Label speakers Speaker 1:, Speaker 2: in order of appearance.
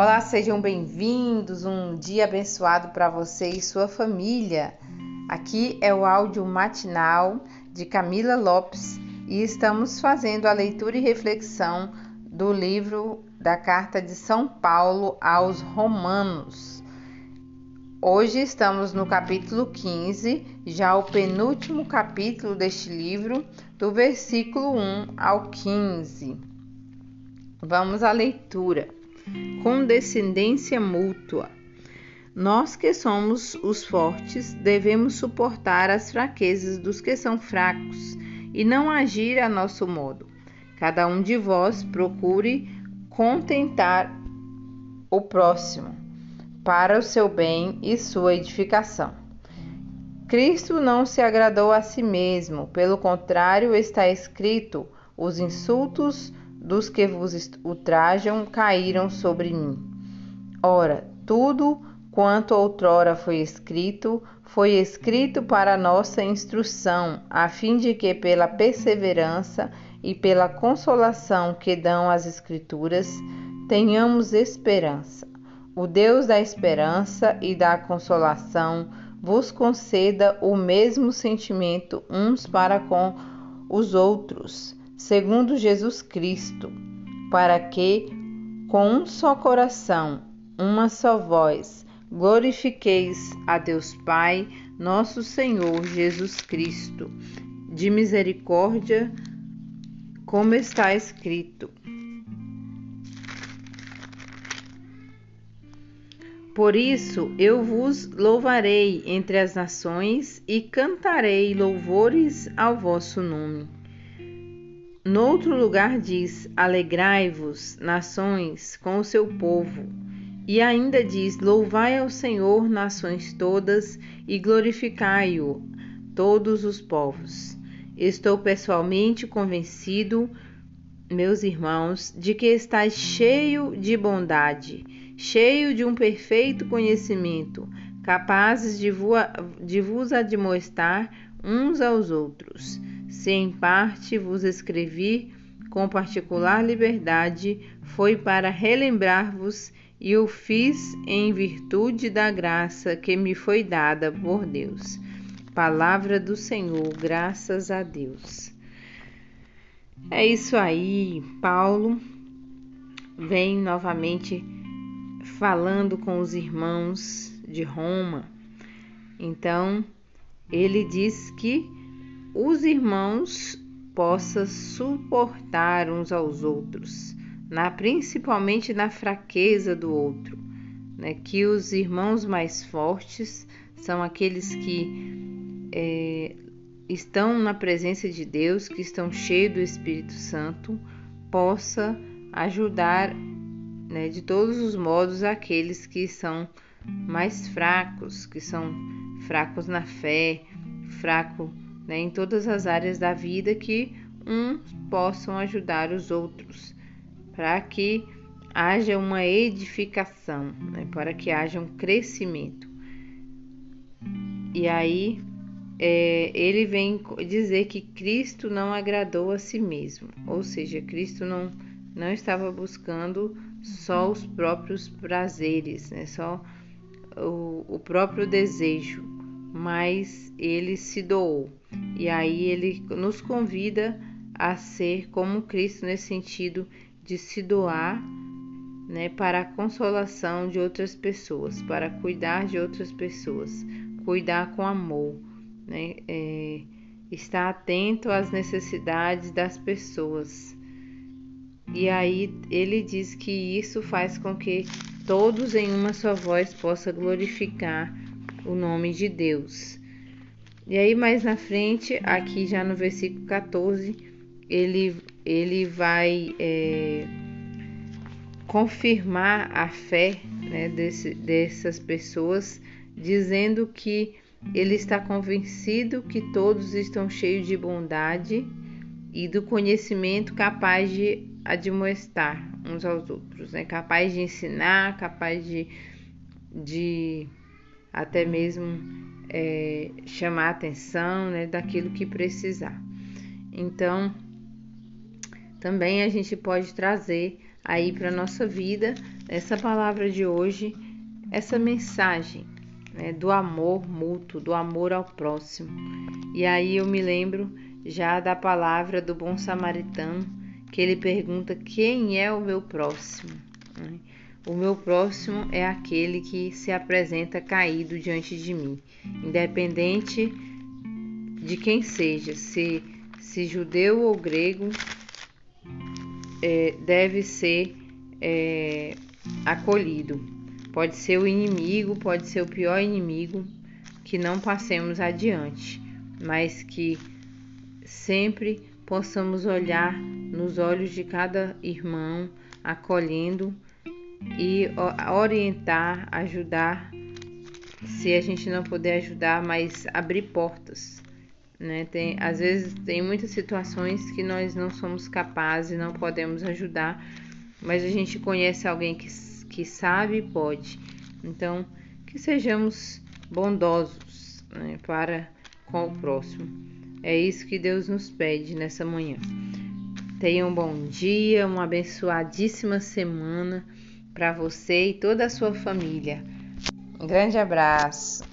Speaker 1: Olá, sejam bem-vindos. Um dia abençoado para você e sua família. Aqui é o áudio matinal de Camila Lopes e estamos fazendo a leitura e reflexão do livro da Carta de São Paulo aos Romanos. Hoje estamos no capítulo 15, já o penúltimo capítulo deste livro, do versículo 1 ao 15. Vamos à leitura. Com descendência mútua. Nós que somos os fortes devemos suportar as fraquezas dos que são fracos e não agir a nosso modo. Cada um de vós procure contentar o próximo para o seu bem e sua edificação. Cristo não se agradou a si mesmo, pelo contrário, está escrito: os insultos dos que vos ultrajam caíram sobre mim. Ora, tudo quanto outrora foi escrito, foi escrito para nossa instrução, a fim de que, pela perseverança e pela consolação que dão as Escrituras, tenhamos esperança. O Deus da esperança e da consolação vos conceda o mesmo sentimento uns para com os outros segundo Jesus Cristo, para que, com um só coração, uma só voz, glorifiqueis a Deus Pai, nosso Senhor Jesus Cristo, de misericórdia, como está escrito. Por isso eu vos louvarei entre as nações e cantarei louvores ao vosso nome. Noutro lugar diz: Alegrai-vos, nações, com o seu povo. E ainda diz: Louvai ao Senhor, nações todas, e glorificai-o, todos os povos. Estou pessoalmente convencido, meus irmãos, de que estáis cheio de bondade, cheio de um perfeito conhecimento, capazes de, de vos admoestar uns aos outros se em parte vos escrevi com particular liberdade, foi para relembrar-vos e o fiz em virtude da graça que me foi dada por Deus. Palavra do Senhor, graças a Deus. É isso aí, Paulo vem novamente falando com os irmãos de Roma. Então, ele diz que os irmãos possam suportar uns aos outros, na, principalmente na fraqueza do outro, né? que os irmãos mais fortes são aqueles que é, estão na presença de Deus, que estão cheios do Espírito Santo, possa ajudar né, de todos os modos aqueles que são mais fracos, que são fracos na fé, fraco né, em todas as áreas da vida que uns possam ajudar os outros, para que haja uma edificação, né, para que haja um crescimento. E aí é, ele vem dizer que Cristo não agradou a si mesmo, ou seja, Cristo não, não estava buscando só os próprios prazeres, né, só o, o próprio desejo, mas ele se doou. E aí ele nos convida a ser como Cristo nesse sentido de se doar, né, para a consolação de outras pessoas, para cuidar de outras pessoas, cuidar com amor, né, é, estar atento às necessidades das pessoas. E aí ele diz que isso faz com que todos em uma só voz possam glorificar o nome de Deus. E aí mais na frente, aqui já no versículo 14, ele, ele vai é, confirmar a fé né, desse, dessas pessoas, dizendo que ele está convencido que todos estão cheios de bondade e do conhecimento capaz de admoestar uns aos outros, né? capaz de ensinar, capaz de, de até mesmo é, chamar a atenção né, daquilo que precisar. Então, também a gente pode trazer aí para nossa vida essa palavra de hoje, essa mensagem né, do amor mútuo, do amor ao próximo. E aí eu me lembro já da palavra do bom samaritano, que ele pergunta quem é o meu próximo. Né? O meu próximo é aquele que se apresenta caído diante de mim, independente de quem seja, se, se judeu ou grego, é, deve ser é, acolhido. Pode ser o inimigo, pode ser o pior inimigo, que não passemos adiante, mas que sempre possamos olhar nos olhos de cada irmão, acolhendo e orientar, ajudar, se a gente não puder ajudar, mas abrir portas. Né? Tem, às vezes tem muitas situações que nós não somos capazes, não podemos ajudar, mas a gente conhece alguém que, que sabe e pode. Então, que sejamos bondosos né, para com o próximo. É isso que Deus nos pede nessa manhã. Tenha um bom dia, uma abençoadíssima semana para você e toda a sua família. Um grande abraço.